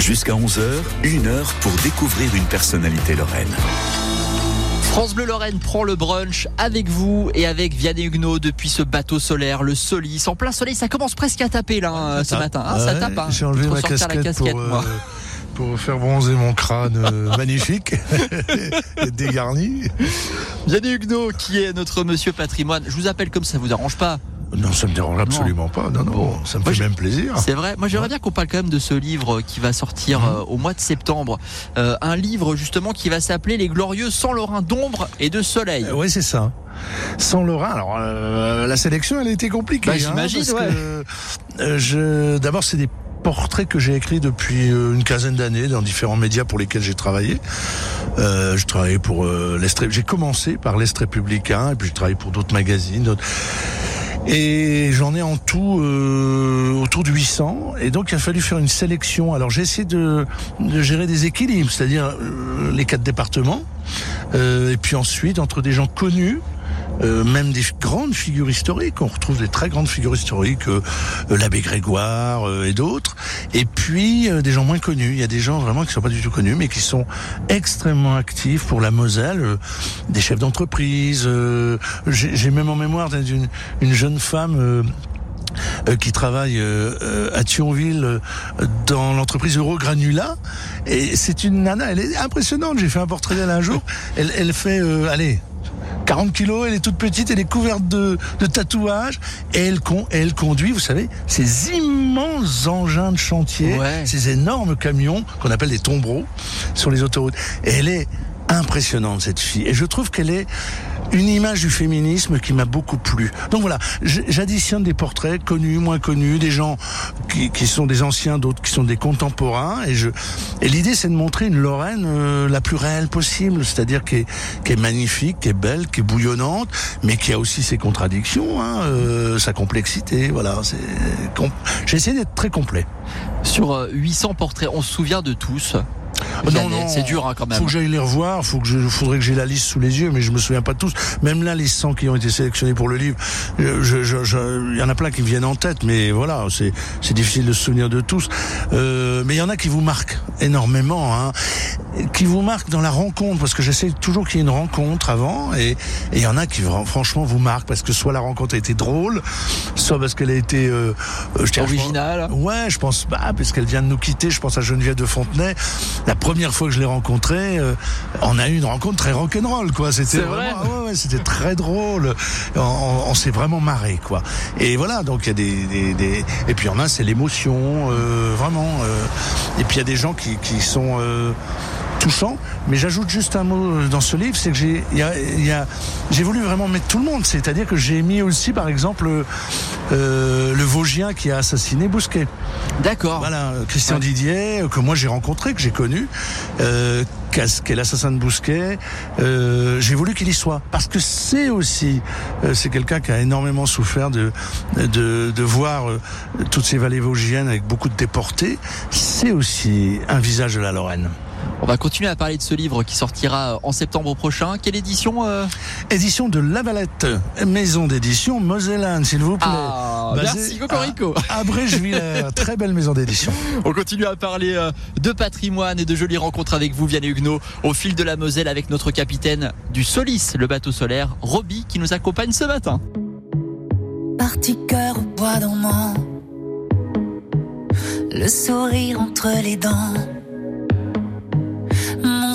Jusqu'à 11h, une heure pour découvrir une personnalité lorraine. France Bleu Lorraine prend le brunch avec vous et avec Vianney Huguenot depuis ce bateau solaire, le Solis. En plein soleil, ça commence presque à taper là ce tape. matin. hein, ça tape. hein. J'ai enlevé ma sortir casquette, la casquette, pour, moi. euh, pour faire bronzer mon crâne euh, magnifique et dégarni. Vianney Huguenot qui est notre monsieur patrimoine. Je vous appelle comme ça vous arrange pas. Non, ça me dérange absolument pas. Non, non, ça me Moi, fait je- même plaisir. C'est vrai. Moi, j'aimerais bien qu'on parle quand même de ce livre qui va sortir euh, au mois de septembre. Euh, un livre justement qui va s'appeler Les Glorieux sans Lorrain d'ombre et de soleil. oui, c'est ça. sans Laura. Alors euh, la sélection, elle a été compliquée. Bah, hein, j'imagine, ouais. euh, je, d'abord, c'est des portraits que j'ai écrits depuis euh, une quinzaine d'années dans différents médias pour lesquels j'ai travaillé. Euh, je travaillais pour euh, l'Est. J'ai commencé par l'Est républicain et puis j'ai travaillé pour d'autres magazines. d'autres- Et j'en ai en tout euh, autour de 800. Et donc, il a fallu faire une sélection. Alors, j'ai essayé de, gérer des équilibres, c'est-à-dire euh, les quatre départements. Euh, et puis ensuite, entre des gens connus, euh, même des grandes figures historiques, on retrouve des très grandes figures historiques, euh, euh, l'abbé Grégoire euh, et d'autres, et puis euh, des gens moins connus. Il y a des gens vraiment qui sont pas du tout connus, mais qui sont extrêmement actifs pour la Moselle, euh, des chefs d'entreprise. J'ai même en mémoire d'une une jeune femme. euh, qui travaille euh, à Thionville dans l'entreprise Eurogranula et c'est une nana elle est impressionnante j'ai fait un portrait d'elle un jour elle, elle fait allez 40 kilos, elle est toute petite, elle est couverte de, de tatouages et elle, con, et elle conduit, vous savez, ces immenses engins de chantier, Ouais. ces énormes camions qu'on appelle des tombereaux sur les autoroutes. Et elle est impressionnante cette fille et je trouve qu'elle est une image du féminisme qui m'a beaucoup plu. Donc voilà, j'additionne des portraits connus, moins connus, des gens qui, qui sont des anciens, d'autres qui sont des contemporains. Et je et l'idée c'est de montrer une Lorraine euh, la plus réelle possible, c'est-à-dire qui est, qui est magnifique, qui est belle, qui est bouillonnante, mais qui a aussi ses contradictions, hein, euh, sa complexité. Voilà, j'ai essayé d'être très complet. Sur euh, 800 portraits, on se souvient de tous? Non, non. C'est dur hein, quand même. Faut que j'aille les revoir, faut que je, faudrait que j'ai la liste sous les yeux, mais je me souviens pas de tous. Même là, les 100 qui ont été sélectionnés pour le livre, je, je, je- il y en a plein qui me viennent en tête, mais voilà, c'est, c'est difficile de se souvenir de tous. Euh, mais il y en a qui vous marquent énormément, hein, qui vous marquent dans la rencontre, parce que j'essaie toujours qu'il y ait une rencontre avant, et et il y en a qui franchement vous marquent parce que soit la rencontre a été drôle, soit parce qu'elle a été euh, euh, je dirais, je pense- Original. Ouais, je pense, bah, parce qu'elle vient de nous quitter. Je pense à Geneviève de Fontenay. La première fois que je l'ai rencontrée, euh, on a eu une rencontre très rock'n'roll, quoi. C'était vrai vraiment, ouais, ouais, c'était très drôle. On, on- on s'est vraiment marré, quoi. Et voilà, donc il y a des, des, des- et puis il y en a, c'est l'émotion, euh, vraiment. euh. Et puis il y a des gens qui, qui sont touchants. Mais j'ajoute juste un mot euh, dans ce livre, c'est que j'ai, il y a, il y a- j'ai voulu vraiment mettre tout le monde. C'est-à-dire que j'ai mis aussi, par exemple, euh, le Vosgien qui a assassiné Bousquet. D'accord. Voilà, euh, Christian Ouais. Didier, euh, que moi j'ai rencontré, que j'ai connu, euh, qui est l'assassin de Bousquet. Euh, j'ai voulu qu'il y soit, parce que c'est aussi, euh, c'est quelqu'un qui a énormément souffert de de, de voir euh, toutes ces vallées vosgiennes avec beaucoup de déportés. C'est aussi un visage de la Lorraine. On va continuer à parler de ce livre qui sortira en septembre prochain. Quelle édition euh Édition de La Valette, maison d'édition Mosellane, s'il vous plaît. Ah, merci Cocorico. À Brèchevillers, très belle maison d'édition. On continue à parler euh, de patrimoine et de jolies rencontres avec vous, Vianney Huguenot, au fil de la Moselle avec notre capitaine du Solis, le bateau solaire, Roby, qui nous accompagne ce matin. Parti cœur au bois dormant, le sourire entre les dents,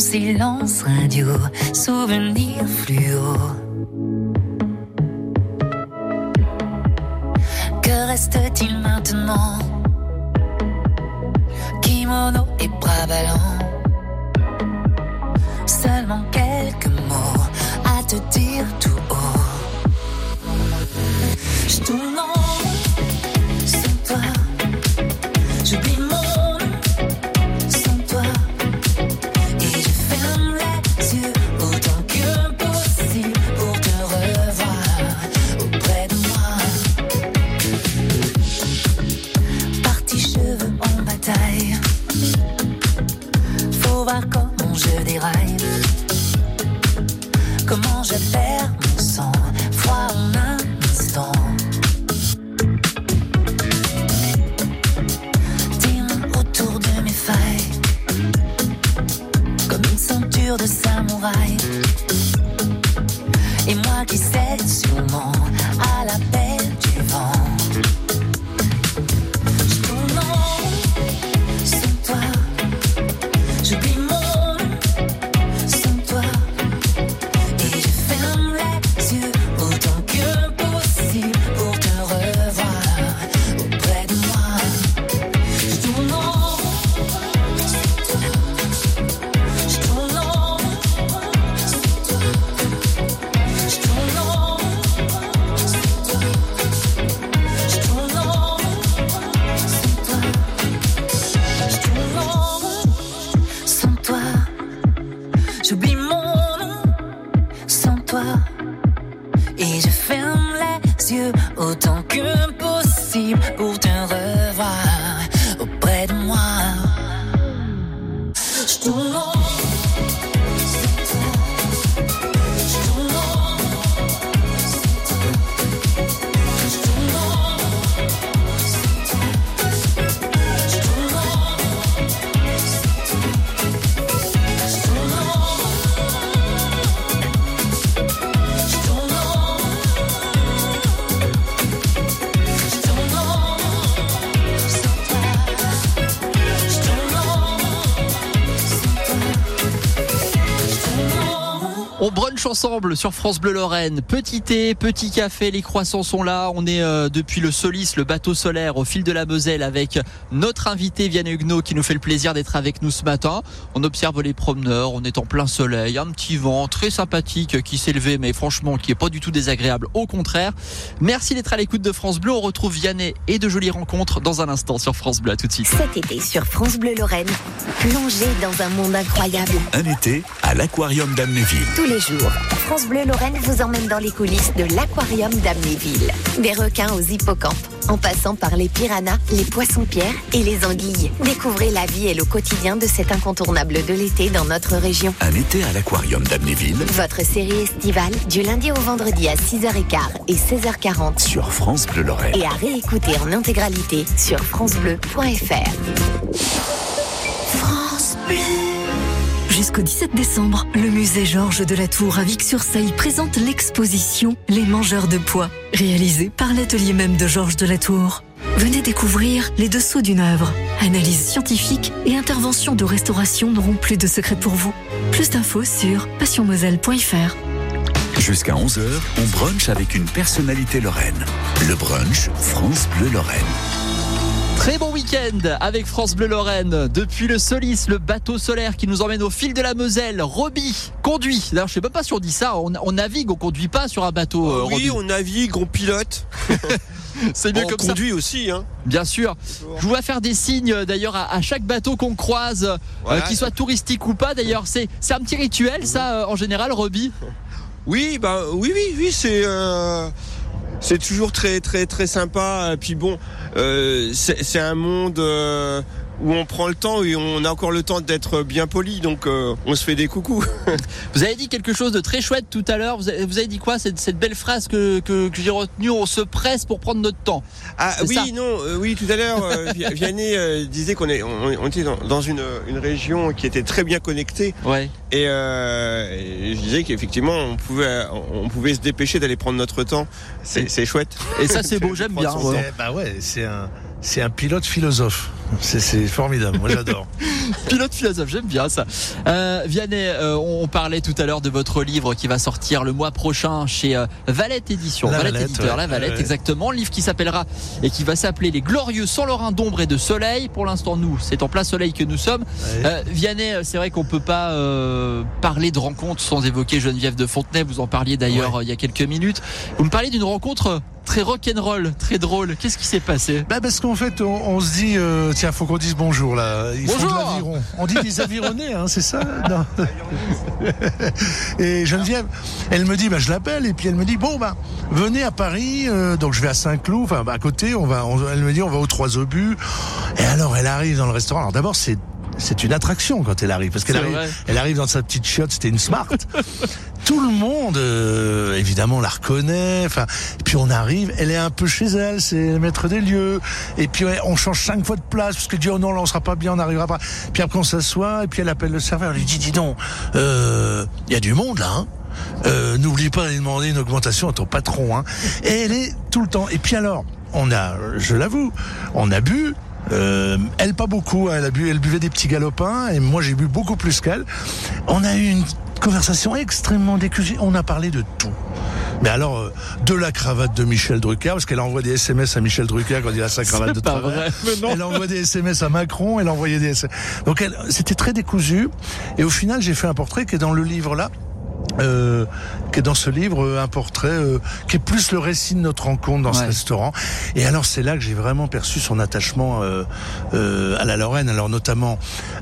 silence radio, souvenir fluo. Que reste-t-il maintenant? Kimono et bras ballants, seulement quelques mots à te dire tout haut. Je tourne Je tourne en Ensemble sur France Bleu Lorraine. Petit thé, petit café, les croissants sont là. On est euh, depuis le Solis, le bateau solaire au fil de la Moselle avec notre invité Vianney Huguenot qui nous fait le plaisir d'être avec nous ce matin. On observe les promeneurs, on est en plein soleil, un petit vent très sympathique qui s'est levé mais franchement qui est pas du tout désagréable, au contraire. Merci d'être à l'écoute de France Bleu. On retrouve Vianney et de jolies rencontres dans un instant sur France Bleu. À tout de suite. Cet été sur France Bleu Lorraine, plongez dans un monde incroyable. Un été à l'Aquarium d'Amnéville. Tous les jours, France Bleu Lorraine vous emmène dans les coulisses de l'aquarium d'Amnéville. Des requins aux hippocampes, en passant par les piranhas, les poissons-pierres et les anguilles. Découvrez la vie et le quotidien de cet incontournable de l'été dans notre région. Un été à l'Aquarium d'Amnéville Votre série estivale du lundi au vendredi à 6h15 et 16h40 sur France Bleu Lorraine. et à réécouter en intégralité sur francebleu.fr. France Bleu. Jusqu'au 17 décembre, le musée Georges de la Tour à Vic-sur-Seille présente l'exposition Les Mangeurs de Pois, réalisée par l'atelier même de Georges de la Tour. Venez découvrir les dessous d'une œuvre. Analyse scientifique et intervention de restauration n'auront plus de secret pour vous. Plus d'infos sur passionmoselle.fr. Jusqu'à 11h, on brunch avec une personnalité lorraine. Le brunch France Bleu Lorraine. Très bon week-end avec France Bleu Lorraine. Depuis le Solis, le bateau solaire qui nous emmène au fil de la Moselle. Roby conduit. D'ailleurs, je sais même pas si on dit ça. On, on navigue, on conduit pas sur un bateau. euh, oui, Roby. on navigue, on pilote. c'est mieux on comme ça. conduit aussi. Hein. Bien sûr. Je vois faire des signes euh, d'ailleurs à, à chaque bateau qu'on croise, euh, qu'il soit touristique ou pas. D'ailleurs, c'est c'est un petit rituel, ça, euh, en général, Roby? Oui, bah oui, oui, oui, c'est c'est toujours très, très, très sympa. Puis bon, euh, c'est c'est un monde euh, où on prend le temps et on a encore le temps d'être bien poli, donc euh, on se fait des coucous. Vous avez dit quelque chose de très chouette tout à l'heure. Vous avez, vous avez dit quoi cette, cette belle phrase que, que, que j'ai retenue On se presse pour prendre notre temps. Ah oui, non, euh, oui, tout à l'heure, euh, Vi- Vianney euh, disait qu'on est, on, on était dans, dans une, une région qui était très bien connectée. Ouais. Et, euh, et je disais qu'effectivement, on pouvait, on pouvait se dépêcher d'aller prendre notre temps. C'est c'est chouette. Et ça, c'est beau, j'aime bien. Ouais. Bah ouais, c'est un, c'est un pilote philosophe. C'est, c'est formidable. Moi, j'adore. Pilote philosophe, j'aime bien ça. Euh, Vianney, euh, on, on parlait tout à l'heure de votre livre qui va sortir le mois prochain chez euh, Valette Édition. La Valette, Valette, Éditeur, ouais. la Valette, Ouais. exactement. Livre qui s'appellera et qui va s'appeler Les Glorieux sans Lorrain d'ombre et de soleil. Pour l'instant, nous, c'est en plein soleil que nous sommes. Ouais. Euh, Vianney, c'est vrai qu'on peut pas euh, parler de rencontre sans évoquer Geneviève de Fontenay. Vous en parliez d'ailleurs euh, il y a quelques minutes. Vous me parlez d'une rencontre très rock'n'roll, très drôle. Qu'est-ce qui s'est passé? Bah parce qu'en fait, on, on se dit, euh, tiens, faut qu'on dise bonjour là. Ils font Bonjour. de l'aviron. On dit des avironnés, hein, c'est ça? Non. Et Geneviève, elle me dit, bah je l'appelle et puis elle me dit, bon bah venez à Paris. euh, donc je vais à Saint-Cloud, enfin bah, à côté. On va, on- elle me dit, on va aux Trois Obus. Et alors elle arrive dans le restaurant. Alors d'abord c'est c'est une attraction quand elle arrive parce qu'elle arrive, vrai. elle arrive dans sa petite chiotte. C'était une Smart. Tout le monde, euh, évidemment, la reconnaît. Enfin, puis on arrive, elle est un peu chez elle, c'est le maître des lieux. Et puis ouais, on change cinq fois de place parce que dit oh non, là on sera pas bien, on n'arrivera pas. Puis après on s'assoit et puis elle appelle le serveur, elle lui dit dis donc, euh, il y a du monde là. Hein euh, N'oublie pas d'aller demander une augmentation à ton patron. Hein. Et elle est tout le temps. Et puis alors, on a, je l'avoue, on a bu. Euh, elle pas beaucoup, hein, elle a bu, elle buvait des petits galopins et moi j'ai bu beaucoup plus qu'elle. On a eu une conversation extrêmement décusée. On a parlé de tout. Mais alors, euh, de la cravate de Michel Drucker, parce qu'elle envoie des SMS à Michel Drucker quand il a sa cravate de pas travail. vrai, mais non. Elle envoie des SMS à Macron, elle envoyait des SMS. Donc c'était très décousu. Et au final, j'ai fait un portrait qui est dans le livre là. Euh, qui est dans ce livre euh, un portrait euh, qui est plus le récit de notre rencontre dans ce restaurant. Et alors c'est là que j'ai vraiment perçu son attachement euh, euh, à la Lorraine. Alors notamment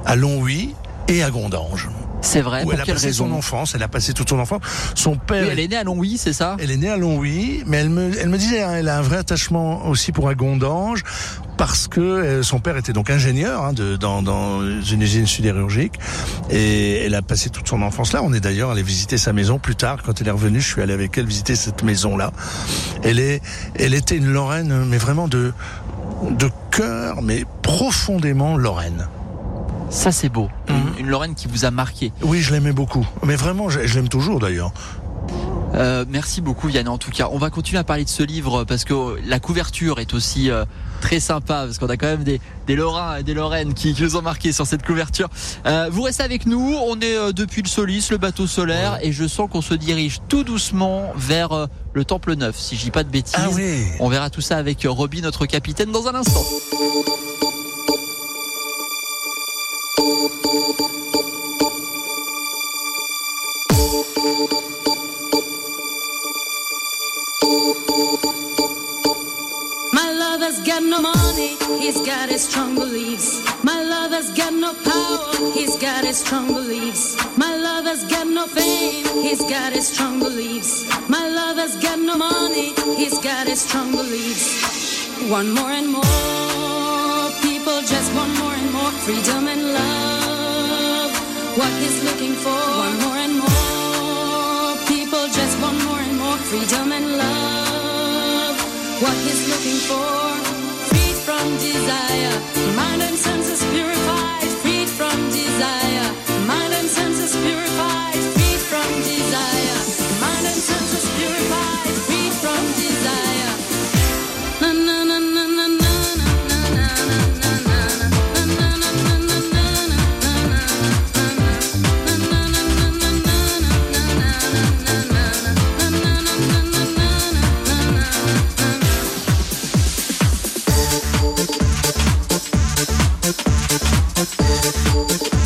à Longwy et à Gondange C'est vrai. où Pour elle a quelle passé raison son enfance. Elle a passé toute son enfance. Son père. Oui, Elle est née à Longwy, c'est ça? Elle est née à Longwy, mais elle me, elle me disait, hein, elle a un vrai attachement aussi pour Agondange, parce que euh, son père était donc ingénieur hein, de, dans, dans une usine sidérurgique, et elle a passé toute son enfance là. On est d'ailleurs allé visiter sa maison plus tard, quand elle est revenue, je suis allé avec elle visiter cette maison-là. Elle est, elle était une Lorraine, mais vraiment de, de cœur, mais profondément Lorraine. Ça, c'est beau. Mhm. Une, une Lorraine qui vous a marqué. Oui, je l'aimais beaucoup, mais vraiment, je, je l'aime toujours d'ailleurs. Euh, merci beaucoup Yann en tout cas. On va continuer à parler de ce livre parce que la couverture est aussi euh, très sympa parce qu'on a quand même des, des Lorrains et des Lorraines qui, qui nous ont marqué sur cette couverture. Euh, vous restez avec nous, on est depuis le Solis, le bateau solaire et je sens qu'on se dirige tout doucement vers le Temple Neuf si je dis pas de bêtises. Ah oui. On verra tout ça avec Roby notre capitaine dans un instant. One more and more, people just want more freedom and love. What he's looking for, one more and more, people just want more and more freedom and love what he's looking for. Freed from desire, mind and senses purified. Thank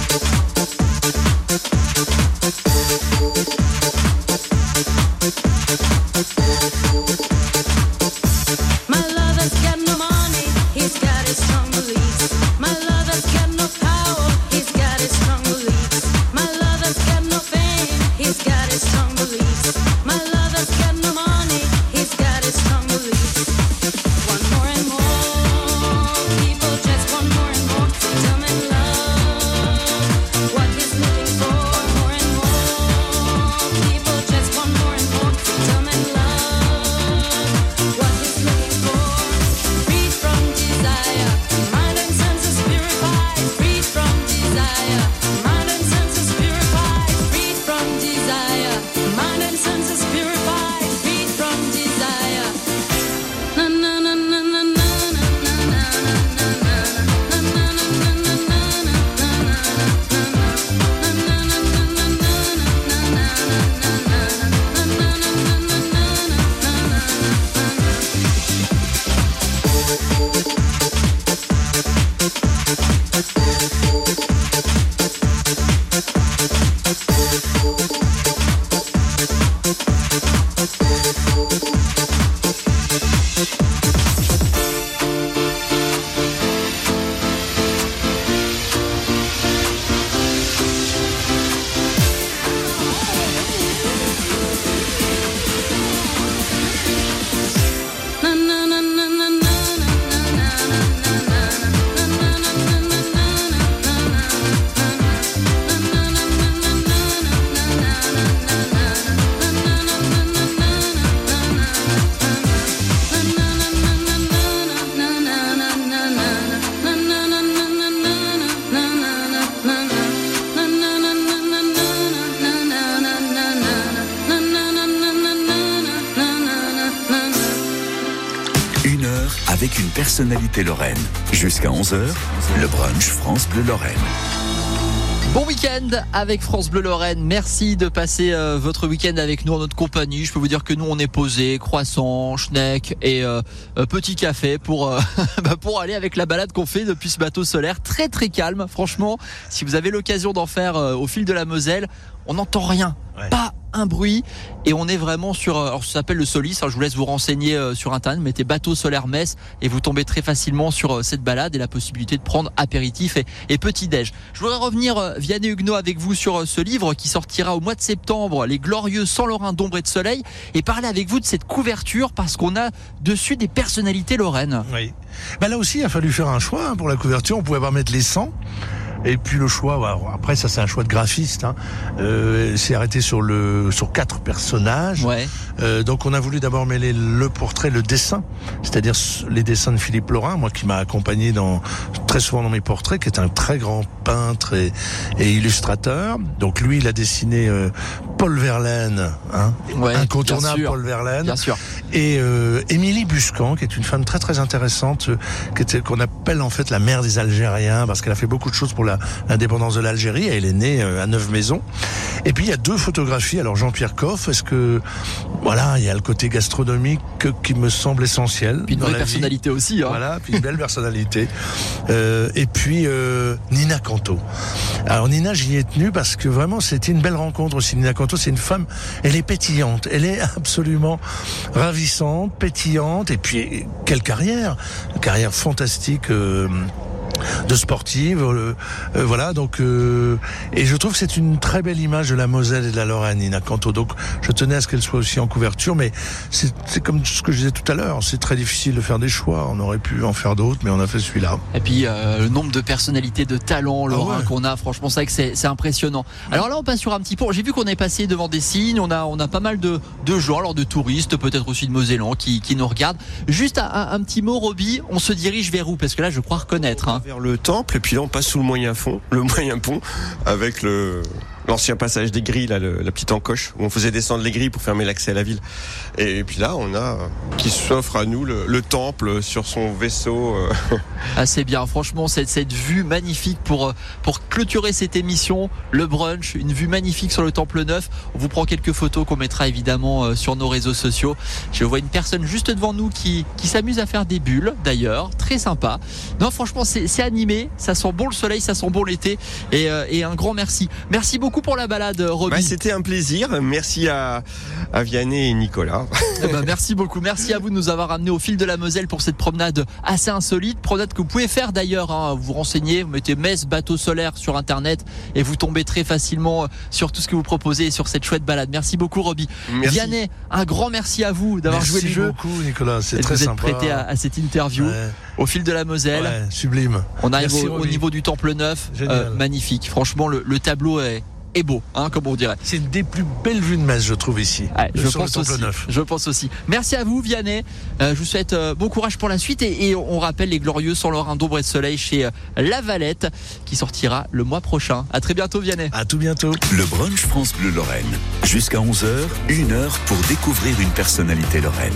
avec une personnalité lorraine. Jusqu'à 11h, le brunch France Bleu Lorraine. Bon week-end avec France Bleu Lorraine. Merci de passer euh, votre week-end avec nous en notre compagnie. Je peux vous dire que nous on est posé, croissant, schneck et euh, euh, petit café pour bah, pour aller avec la balade qu'on fait depuis ce bateau solaire très très calme. Franchement, si vous avez l'occasion d'en faire au fil de la Moselle, on n'entend rien. Ouais. Pas un bruit et on est vraiment sur. euh, Alors ça s'appelle le Solis. hein, je vous laisse vous renseigner euh, sur internet. Mettez bateau solaire Metz et vous tombez très facilement sur euh, cette balade et la possibilité de prendre apéritif et, et petit déj. Je voudrais revenir Vianney Huguenot avec vous sur ce livre qui sortira au mois de septembre, Les Glorieux sans Lorrain d'ombre et de soleil, et parler avec vous de cette couverture parce qu'on a dessus des personnalités lorraines. Oui. Bah là aussi, il a fallu faire un choix hein, pour la couverture. On pouvait pas mettre les 100. Et puis le choix, bah, après ça c'est un choix de graphiste. Hein. Euh, c'est arrêté sur le sur quatre personnages. Ouais. Euh, donc on a voulu d'abord mêler le portrait, le dessin, c'est-à-dire les dessins de Philippe Laurin, moi qui m'a accompagné dans très souvent dans mes portraits, qui est un très grand peintre et, et illustrateur. Donc lui, il a dessiné euh, Paul Verlaine, hein, Ouais, incontournable. Paul Verlaine Bien sûr. Et euh, Émilie Buscan, qui est une femme très très intéressante, euh, qu'on appelle en fait la mère des Algériens, parce qu'elle a fait beaucoup de choses pour la- l'indépendance de l'Algérie. Elle est née euh, à Neuve-Maisons. Et puis il y a deux photographies. Alors Jean-Pierre Coff, est-ce que voilà, il y a le côté gastronomique que- qui me semble essentiel. Puis une vraie vie. personnalité aussi. Hein. Voilà, puis une belle personnalité. Euh, et puis euh, Nina Canto. Alors Nina, j'y ai tenu parce que vraiment c'était une belle rencontre aussi. Nina Canto, c'est une femme, elle est pétillante, elle est absolument pétillante, et puis quelle carrière, carrière fantastique. euh, de sportive, euh, euh, voilà donc euh, et je trouve que c'est une très belle image de la Moselle et de la Lorraine, Nina Canto. Donc je tenais à ce qu'elle soit aussi en couverture, mais c'est comme ce que je disais tout à l'heure, c'est très difficile de faire des choix. On aurait pu en faire d'autres, mais on a fait celui-là. Et puis euh, le nombre de personnalités, de talents, Laurent, Ah ouais. qu'on a, franchement, c'est vrai que c'est impressionnant. Alors là, on passe sur un petit pont. J'ai vu qu'on est passé devant des signes. On a, on a pas mal de, de gens, alors de touristes, peut-être aussi de Mosellans, qui, qui nous regardent. Juste un, un- un petit mot, Roby. On se dirige vers où? Parce que là, je crois reconnaître. Hein. Vers le temple et puis là on passe sous le moyen fond, le moyen pont avec le l'ancien passage des grilles là, le- la petite encoche où on faisait descendre les grilles pour fermer l'accès à la ville. Et puis là on a qui s'offre à nous le, le temple sur son vaisseau. euh, Assez bien. Franchement, cette, cette vue magnifique pour, euh, pour clôturer cette émission, le brunch, une vue magnifique sur le Temple Neuf. On vous prend quelques photos qu'on mettra évidemment euh, sur nos réseaux sociaux. Je vois une personne juste devant nous qui, qui s'amuse à faire des bulles, d'ailleurs. Très sympa. Non, franchement, c'est animé. Ça sent bon le soleil, ça sent bon l'été. Et, et un grand merci. Merci beaucoup pour la balade, Roby. bah, C'était un plaisir. Merci à, à Vianney et Nicolas. Eh ben, merci beaucoup. Merci à vous de nous avoir amené au fil de la Moselle pour cette promenade assez insolite. Promenade que vous pouvez faire d'ailleurs. Hein. Vous renseignez, vous mettez Metz bateau solaire sur internet et vous tombez très facilement euh, sur tout ce que vous proposez et sur cette chouette balade. Merci beaucoup, Roby. Merci. Vianney, un grand merci à vous d'avoir Merci joué le jeu. beaucoup, Nicolas. C'est très vous être sympa. prêté à, à cette interview Ouais, au fil de la Moselle. ouais, sublime. On arrive Merci, au, niveau du Temple Neuf. Euh, magnifique. Franchement, le, le tableau est, est beau, hein, comme on dirait. C'est une des plus belles vues de Metz, je trouve ici. Ouais, je sur pense aussi. Neuf. Je pense aussi. Merci à vous, Vianney. Euh, je vous souhaite euh, bon courage pour la suite et, et on rappelle les glorieux sans Lorrain d'ombre et de soleil chez euh, La Valette qui sortira le mois prochain. À très bientôt, Vianney. À tout bientôt. Le brunch France Bleu Lorraine. Jusqu'à 11h, une heure pour découvrir une personnalité lorraine.